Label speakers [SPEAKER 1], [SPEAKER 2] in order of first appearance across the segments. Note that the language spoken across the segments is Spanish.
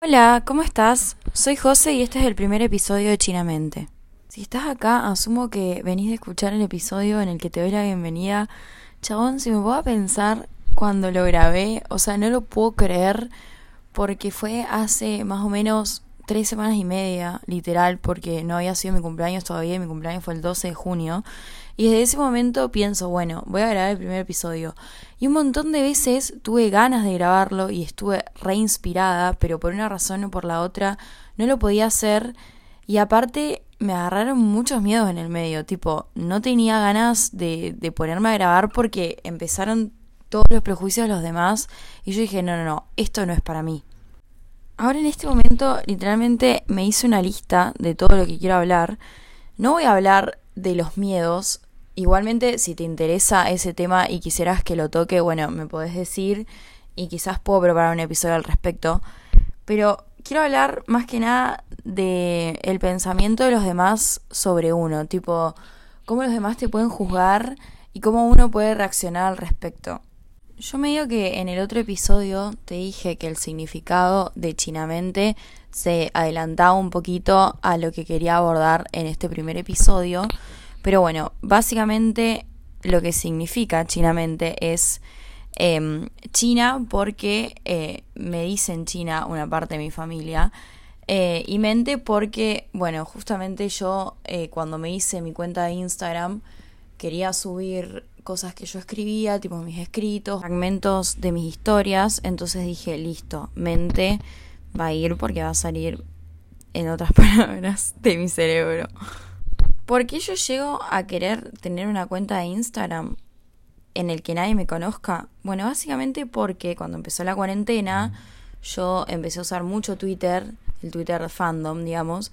[SPEAKER 1] Hola, ¿cómo estás? Soy José y este es el primer episodio de Chinamente. Si estás acá, asumo que venís de escuchar el episodio en el que te doy la bienvenida. Chabón, si me puedo pensar cuando lo grabé, o sea, no lo puedo creer porque fue hace más o menos tres semanas y media, literal, porque no había sido mi cumpleaños todavía mi cumpleaños fue el 12 de junio. Y desde ese momento pienso, bueno, voy a grabar el primer episodio. Y un montón de veces tuve ganas de grabarlo y estuve reinspirada, pero por una razón o por la otra no lo podía hacer. Y aparte me agarraron muchos miedos en el medio, tipo, no tenía ganas de, de ponerme a grabar porque empezaron todos los prejuicios de los demás y yo dije, no, no, no, esto no es para mí. Ahora en este momento literalmente me hice una lista de todo lo que quiero hablar. No voy a hablar de los miedos, Igualmente, si te interesa ese tema y quisieras que lo toque, bueno, me podés decir y quizás puedo preparar un episodio al respecto. Pero quiero hablar más que nada de pensamiento de los demás sobre uno, tipo cómo los demás te pueden juzgar y cómo uno puede reaccionar al respecto. Yo me digo que en el otro episodio te dije que el significado de chinamente se adelantaba un poquito a lo que quería abordar en este primer episodio. Pero bueno, básicamente lo que significa chinamente es em, China porque eh, me dicen China una parte de mi familia. Eh, y mente porque, bueno, justamente yo eh, cuando me hice mi cuenta de Instagram quería subir cosas que yo escribía, tipo mis escritos, fragmentos de mis historias. Entonces dije, listo, mente va a ir porque va a salir, en otras palabras, de mi cerebro. ¿Por qué yo llego a querer tener una cuenta de Instagram en el que nadie me conozca? Bueno, básicamente porque cuando empezó la cuarentena yo empecé a usar mucho Twitter, el Twitter fandom, digamos,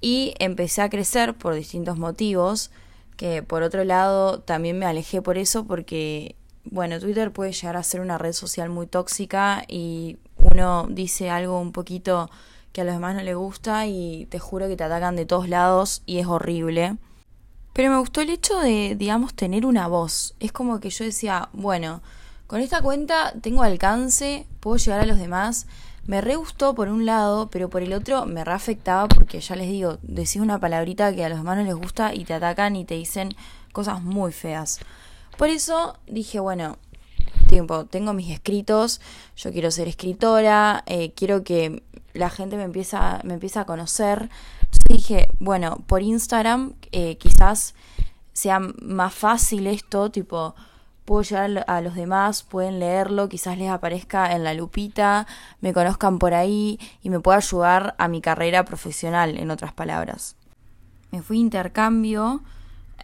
[SPEAKER 1] y empecé a crecer por distintos motivos, que por otro lado también me alejé por eso porque, bueno, Twitter puede llegar a ser una red social muy tóxica y uno dice algo un poquito que a los demás no les gusta y te juro que te atacan de todos lados y es horrible. Pero me gustó el hecho de, digamos, tener una voz. Es como que yo decía, bueno, con esta cuenta tengo alcance, puedo llegar a los demás. Me re gustó por un lado, pero por el otro me re afectaba porque ya les digo, decís una palabrita que a los demás no les gusta y te atacan y te dicen cosas muy feas. Por eso dije, bueno, tiempo, tengo mis escritos, yo quiero ser escritora, eh, quiero que la gente me empieza, me empieza a conocer. Entonces dije, bueno, por Instagram eh, quizás sea más fácil esto, tipo, puedo llegar a los demás, pueden leerlo, quizás les aparezca en la lupita, me conozcan por ahí y me pueda ayudar a mi carrera profesional, en otras palabras. Me fui a intercambio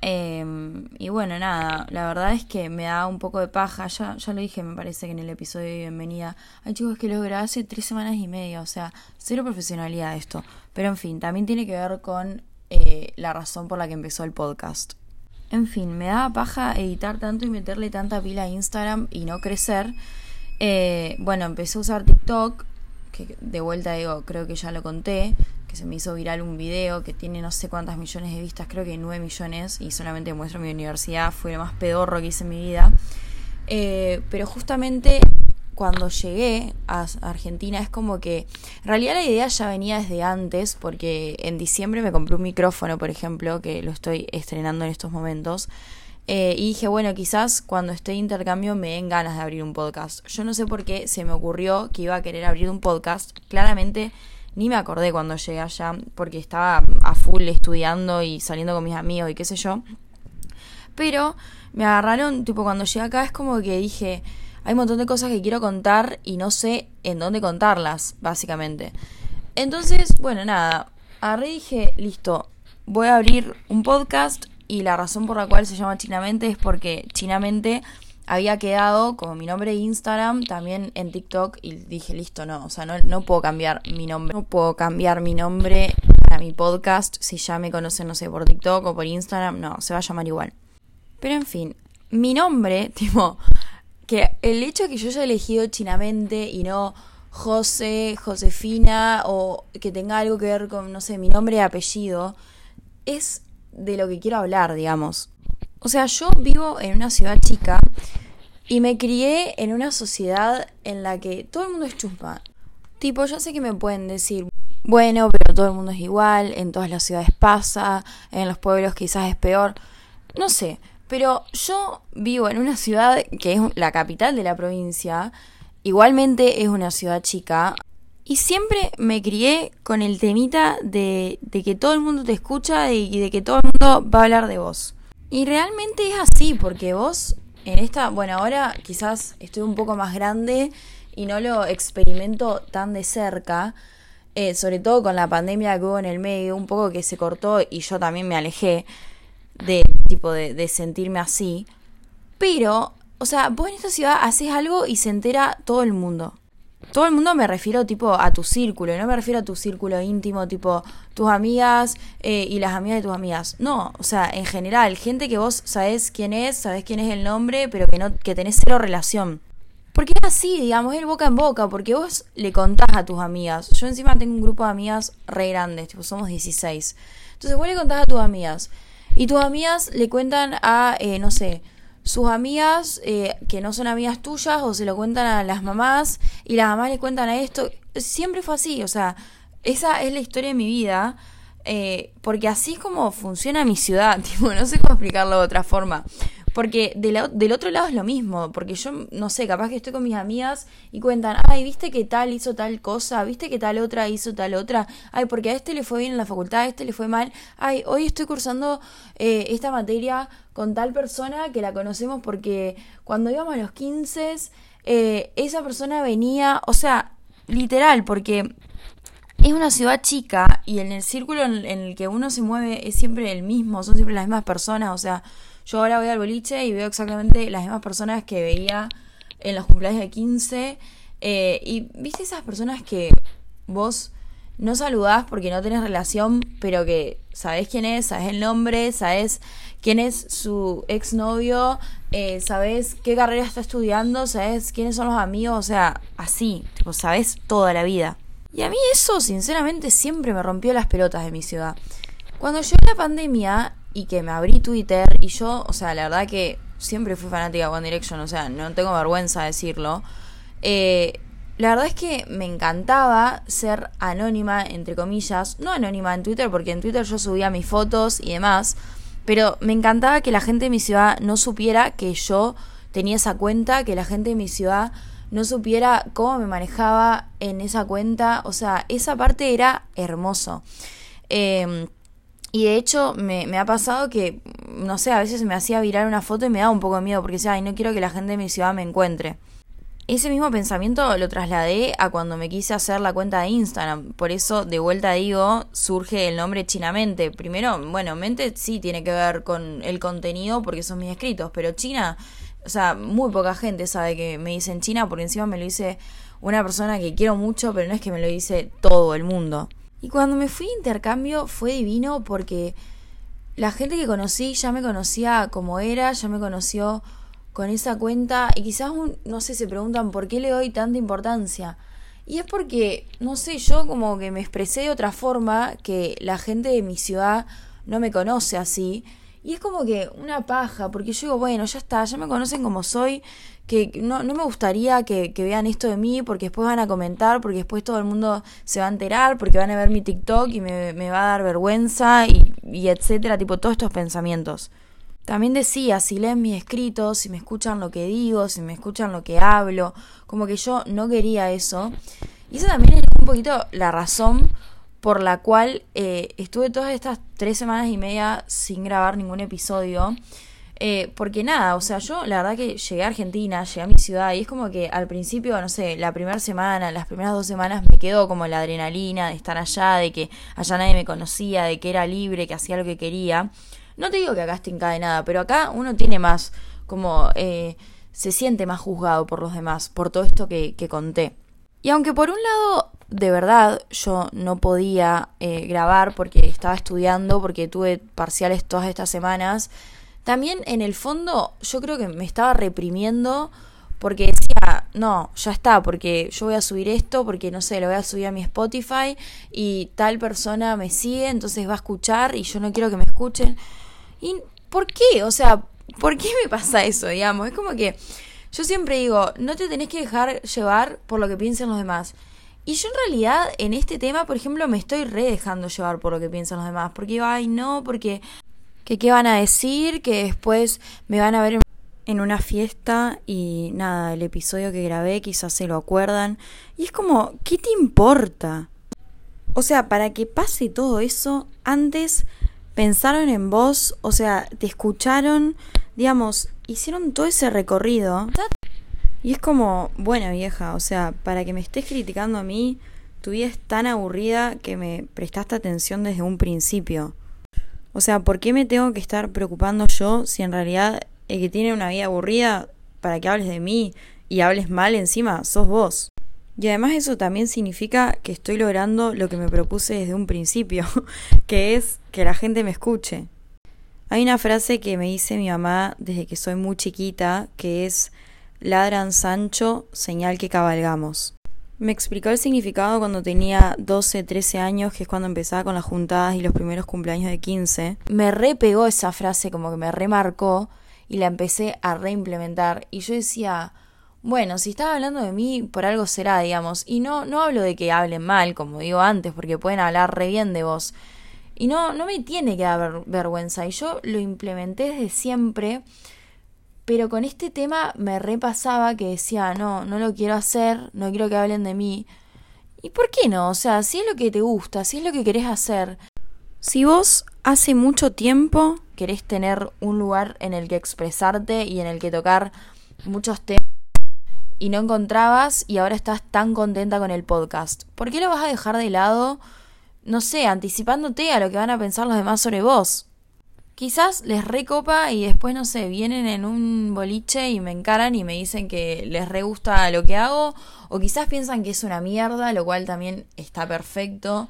[SPEAKER 1] Em, y bueno, nada, la verdad es que me da un poco de paja. Ya, ya lo dije, me parece que en el episodio de bienvenida. Ay, chicos, que lo grabé hace tres semanas y media, o sea, cero profesionalidad esto. Pero en fin, también tiene que ver con eh, la razón por la que empezó el podcast. En fin, me da paja editar tanto y meterle tanta pila a Instagram y no crecer. Eh, bueno, empecé a usar TikTok, que de vuelta digo, creo que ya lo conté se me hizo viral un video que tiene no sé cuántas millones de vistas, creo que 9 millones, y solamente muestro mi universidad, fue lo más pedorro que hice en mi vida. Eh, pero justamente cuando llegué a Argentina es como que en realidad la idea ya venía desde antes porque en diciembre me compré un micrófono por ejemplo que lo estoy estrenando en estos momentos eh, y dije bueno quizás cuando esté de intercambio me den ganas de abrir un podcast yo no sé por qué se me ocurrió que iba a querer abrir un podcast claramente ni me acordé cuando llegué allá, porque estaba a full estudiando y saliendo con mis amigos y qué sé yo. Pero me agarraron, tipo, cuando llegué acá es como que dije, hay un montón de cosas que quiero contar y no sé en dónde contarlas, básicamente. Entonces, bueno, nada, agarré y dije, listo, voy a abrir un podcast y la razón por la cual se llama Chinamente es porque Chinamente había quedado como mi nombre de Instagram, también en TikTok, y dije, listo, no, o sea, no, no puedo cambiar mi nombre, no puedo cambiar mi nombre para mi podcast, si ya me conocen, no sé, por TikTok o por Instagram, no, se va a llamar igual. Pero en fin, mi nombre, tipo, que el hecho de que yo haya elegido chinamente y no José, Josefina, o que tenga algo que ver con, no sé, mi nombre y apellido, es de lo que quiero hablar, digamos. O sea, yo vivo en una ciudad chica y me crié en una sociedad en la que todo el mundo es chusma. Tipo, yo sé que me pueden decir, bueno, pero todo el mundo es igual, en todas las ciudades pasa, en los pueblos quizás es peor. No sé, pero yo vivo en una ciudad que es la capital de la provincia, igualmente es una ciudad chica, y siempre me crié con el temita de, de que todo el mundo te escucha y de que todo el mundo va a hablar de vos. Y realmente es así, porque vos en esta, bueno, ahora quizás estoy un poco más grande y no lo experimento tan de cerca, eh, sobre todo con la pandemia que hubo en el medio, un poco que se cortó y yo también me alejé de tipo de, de sentirme así. Pero, o sea, vos en esta ciudad haces algo y se entera todo el mundo todo el mundo me refiero tipo a tu círculo, no me refiero a tu círculo íntimo, tipo tus amigas eh, y las amigas de tus amigas. No, o sea, en general, gente que vos sabés quién es, sabés quién es el nombre, pero que no, que tenés cero relación. Porque es así, digamos, es boca en boca, porque vos le contás a tus amigas. Yo encima tengo un grupo de amigas re grandes, tipo, somos 16. Entonces vos le contás a tus amigas. Y tus amigas le cuentan a, eh, no sé, sus amigas eh, que no son amigas tuyas o se lo cuentan a las mamás y las mamás le cuentan a esto. Siempre fue así, o sea, esa es la historia de mi vida. Eh, porque así es como funciona mi ciudad, tipo, no sé cómo explicarlo de otra forma. Porque del otro lado es lo mismo, porque yo, no sé, capaz que estoy con mis amigas y cuentan, ay, viste que tal hizo tal cosa, viste que tal otra hizo tal otra, ay, porque a este le fue bien en la facultad, a este le fue mal, ay, hoy estoy cursando eh, esta materia con tal persona que la conocemos porque cuando íbamos a los 15, eh, esa persona venía, o sea, literal, porque es una ciudad chica y en el círculo en, el que uno se mueve es siempre el mismo, son siempre las mismas personas, o sea, yo ahora voy al boliche y veo exactamente las mismas personas que veía en los cumpleaños de 15. Eh, y viste esas personas que vos no saludás porque no tenés relación, pero que sabés quién es, sabés el nombre, sabés quién es su exnovio, eh, sabés qué carrera está estudiando, sabés quiénes son los amigos, o sea, así, tipo, sabés toda la vida. Y a mí eso, sinceramente, siempre me rompió las pelotas de mi ciudad. Cuando llegó la pandemia, y que me abrí Twitter y yo, o sea, la verdad que siempre fui fanática de One Direction, o sea, no tengo vergüenza de decirlo. Eh, la verdad es que me encantaba ser anónima, entre comillas, no anónima en Twitter, porque en Twitter yo subía mis fotos y demás, pero me encantaba que la gente de mi ciudad no supiera que yo tenía esa cuenta, que la gente de mi ciudad no supiera cómo me manejaba en esa cuenta, o sea, esa parte era hermoso. Eh, y de hecho me, me, ha pasado que, no sé, a veces me hacía virar una foto y me daba un poco de miedo porque decía, ay, no quiero que la gente de mi ciudad me encuentre. Ese mismo pensamiento lo trasladé a cuando me quise hacer la cuenta de Instagram. Por eso, de vuelta digo, surge el nombre Chinamente. Primero, bueno, mente sí tiene que ver con el contenido porque son mis escritos, pero China, o sea, muy poca gente sabe que me dicen China porque encima me lo dice una persona que quiero mucho, pero no es que me lo dice todo el mundo. Y cuando me fui a intercambio fue divino porque la gente que conocí ya me conocía como era, ya me conoció con esa cuenta y quizás, no sé, se preguntan por qué le doy tanta importancia. Y es porque, no sé, yo como que me expresé de otra forma que la gente de mi ciudad no me conoce así. Y es como que una paja, porque yo digo, bueno, ya está, ya me conocen como soy, que no, no me gustaría que, vean esto de mí, porque después van a comentar, porque después todo el mundo se va a enterar, porque van a ver mi TikTok y me, me va a dar vergüenza, y, y etcétera, tipo todos estos pensamientos. También decía, si leen mis escritos, si me escuchan lo que digo, si me escuchan lo que hablo, como que yo no quería eso. Y esa también es un poquito la razón por la cual eh, estuve todas estas tres semanas y media sin grabar ningún episodio. Eh, porque nada, o sea, yo la verdad que llegué a Argentina, llegué a mi ciudad y es como que al principio, no sé, la primera semana, las primeras dos semanas me quedó como la adrenalina de estar allá, de que allá nadie me conocía, de que era libre, que hacía lo que quería. No te digo que acá esté encadenada, pero acá uno tiene más, como, eh, se siente más juzgado por los demás, por todo esto que, que conté. Y aunque por un lado de verdad yo no podía eh, grabar porque estaba estudiando, porque tuve parciales todas estas semanas, también en el fondo yo creo que me estaba reprimiendo porque decía, no, ya está, porque yo voy a subir esto, porque no sé, lo voy a subir a mi Spotify y tal persona me sigue, entonces va a escuchar y yo no quiero que me escuchen. ¿Y por qué? O sea, ¿por qué me pasa eso, digamos? Es como que yo siempre digo, no te tenés que dejar llevar por lo que piensen los demás. Y yo en realidad en este tema, por ejemplo, me estoy re dejando llevar por lo que piensan los demás. Porque digo, ay, no, porque que qué van a decir, que después me van a ver en una fiesta y nada, el episodio que grabé quizás se lo acuerdan. Y es como, ¿qué te importa? O sea, para que pase todo eso, antes pensaron en vos, o sea, te escucharon, digamos, hicieron todo ese recorrido. Y es como, bueno vieja, o sea, para que me estés criticando a mí, tu vida es tan aburrida que me prestaste atención desde un principio. O sea, ¿por qué me tengo que estar preocupando yo si en realidad el que tiene una vida aburrida para que hables de mí y hables mal encima sos vos? Y además eso también significa que estoy logrando lo que me propuse desde un principio, que es que la gente me escuche. Hay una frase que me dice mi mamá desde que soy muy chiquita, que es ladran Sancho, señal que cabalgamos. Me explicó el significado cuando tenía 12, 13 años, que es cuando empezaba con las juntadas y los primeros cumpleaños de 15. Me repegó esa frase, como que me remarcó, y la empecé a reimplementar. Y yo decía, bueno, si estaba hablando de mí, por algo será, digamos. Y no, no hablo de que hablen mal, como digo antes, porque pueden hablar re bien de vos. Y no, no me tiene que dar vergüenza. Y yo lo implementé desde siempre pero con este tema me repasaba que decía, no, no lo quiero hacer, no quiero que hablen de mí. ¿Y por qué no? O sea, si es lo que te gusta, si es lo que querés hacer. Si vos hace mucho tiempo querés tener un lugar en el que expresarte y en el que tocar muchos temas y no encontrabas y ahora estás tan contenta con el podcast, ¿por qué lo vas a dejar de lado, no sé, anticipándote a lo que van a pensar los demás sobre vos? Quizás les recopa y después, no sé, vienen en un boliche y me encaran y me dicen que les re gusta lo que hago, o quizás piensan que es una mierda, lo cual también está perfecto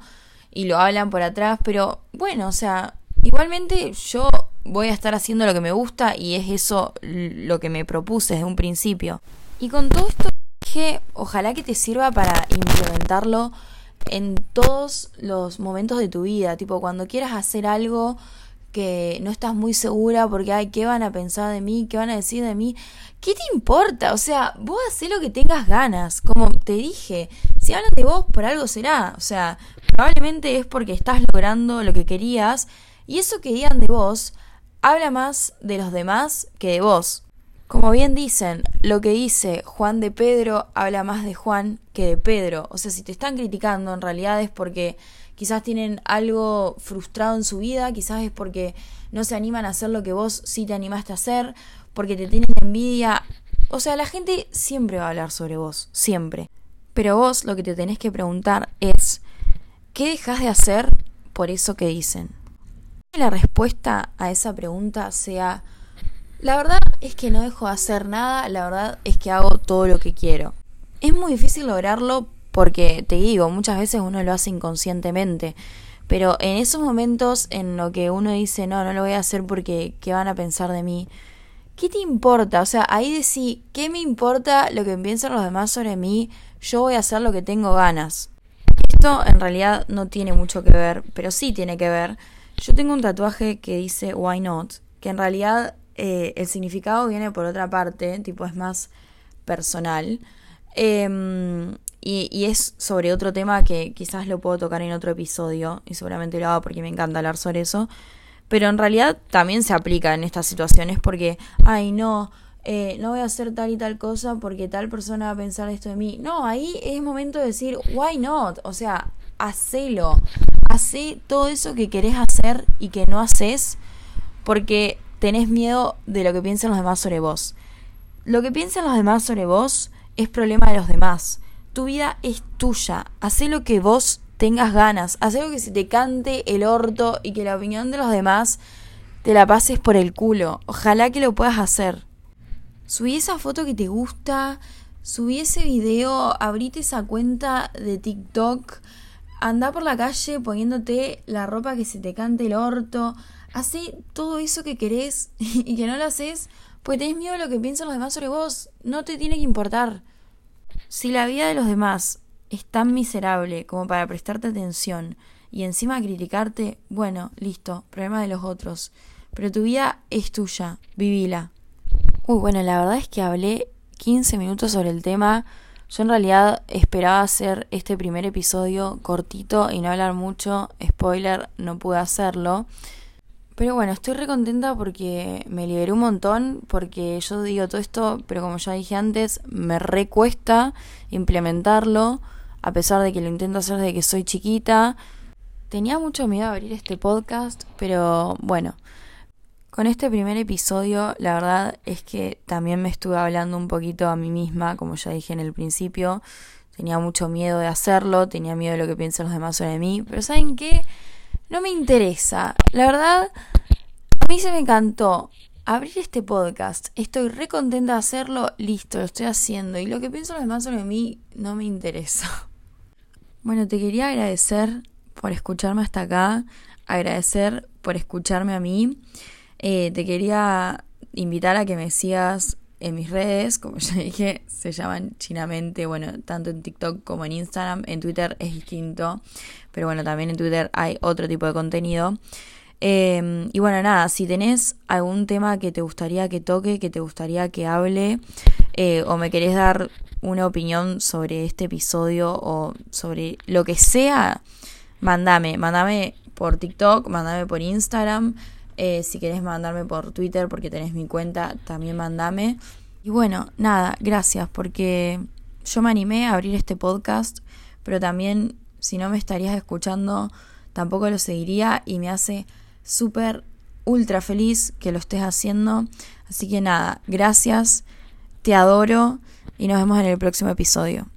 [SPEAKER 1] y lo hablan por atrás, pero bueno, o sea, igualmente yo voy a estar haciendo lo que me gusta y es eso lo que me propuse desde un principio. Y con todo esto dije, ojalá que te sirva para implementarlo en todos los momentos de tu vida, tipo cuando quieras hacer algo que no estás muy segura porque, ay, ¿qué van a pensar de mí? ¿Qué van a decir de mí? ¿Qué te importa? O sea, vos hacés lo que tengas ganas. Como te dije, si hablan de vos, por algo será. O sea, probablemente es porque estás logrando lo que querías y eso que digan de vos habla más de los demás que de vos. Como bien dicen, lo que dice Juan de Pedro habla más de Juan que de Pedro. O sea, si te están criticando, en realidad es porque quizás tienen algo frustrado en su vida, quizás es porque no se animan a hacer lo que vos sí te animaste a hacer, porque te tienen envidia. O sea, la gente siempre va a hablar sobre vos, siempre. Pero vos lo que te tenés que preguntar es, ¿qué dejas de hacer por eso que dicen? La respuesta a esa pregunta sea, la verdad es que no dejo de hacer nada, la verdad es que hago todo lo que quiero. Es muy difícil lograrlo porque te digo, muchas veces uno lo hace inconscientemente, pero en esos momentos en lo que uno dice, no, no lo voy a hacer porque, ¿qué van a pensar de mí? ¿Qué te importa? O sea, ahí decís, ¿qué me importa lo que piensan los demás sobre mí? Yo voy a hacer lo que tengo ganas. Esto en realidad no tiene mucho que ver, pero sí tiene que ver. Yo tengo un tatuaje que dice Why Not, que en realidad eh, el significado viene por otra parte, tipo es más personal. Eh, y, es sobre otro tema que quizás lo puedo tocar en otro episodio y seguramente lo hago porque me encanta hablar sobre eso. Pero en realidad también se aplica en estas situaciones porque, ay no, eh, no voy a hacer tal y tal cosa porque tal persona va a pensar esto de mí. No, ahí es momento de decir, why not? O sea, hacelo. Hacé todo eso que querés hacer y que no haces porque tenés miedo de lo que piensen los demás sobre vos. Lo que piensen los demás sobre vos es problema de los demás. Tu vida es tuya. Hacé lo que vos tengas ganas. Haz lo que se te cante el orto y que la opinión de los demás te la pases por el culo. Ojalá que lo puedas hacer. Subí esa foto que te gusta, subí ese video, abrite esa cuenta de TikTok, anda por la calle poniéndote la ropa que se te cante el orto, hacé todo eso que querés y que no lo haces porque tenés miedo de lo que piensan los demás sobre vos. No te tiene que importar. Si la vida de los demás es tan miserable como para prestarte atención y encima criticarte, bueno, listo, problema de los otros. Pero tu vida es tuya, vivila. Uy, bueno, la verdad es que hablé 15 minutos sobre el tema. Yo en realidad esperaba hacer este primer episodio cortito y no hablar mucho. Spoiler, no pude hacerlo. Pero bueno, estoy re contenta porque me liberé un montón, porque yo digo todo esto, pero como ya dije antes, me recuesta implementarlo, a pesar de que lo intento hacer desde que soy chiquita. Tenía mucho miedo a abrir este podcast, pero bueno, con este primer episodio la verdad es que también me estuve hablando un poquito a mí misma, como ya dije en el principio. Tenía mucho miedo de hacerlo, tenía miedo de lo que piensan los demás sobre mí, pero ¿saben qué? No me interesa. La verdad, a mí se me encantó abrir este podcast. Estoy re contenta de hacerlo, listo, lo estoy haciendo. Y lo que piensan los demás sobre mí no me interesa. Bueno, te quería agradecer por escucharme hasta acá, agradecer por escucharme a mí. Eh, te quería invitar a que me sigas en mis redes, como ya dije, se llaman chinamente, bueno, tanto en TikTok como en Instagram, en Twitter es distinto, pero bueno, también en Twitter hay otro tipo de contenido. Em, y bueno, nada, si tenés algún tema que te gustaría que toque, que te gustaría que hable, eh, o me querés dar una opinión sobre este episodio o sobre lo que sea, mandame, mandame por TikTok, mandame por Instagram. Eh, si querés mandarme por Twitter porque tenés mi cuenta, también mandame. Y bueno, nada, gracias porque yo me animé a abrir este podcast, pero también si no me estarías escuchando, tampoco lo seguiría y me hace súper, ultra feliz que lo estés haciendo. Así que nada, gracias, te adoro y nos vemos en el próximo episodio.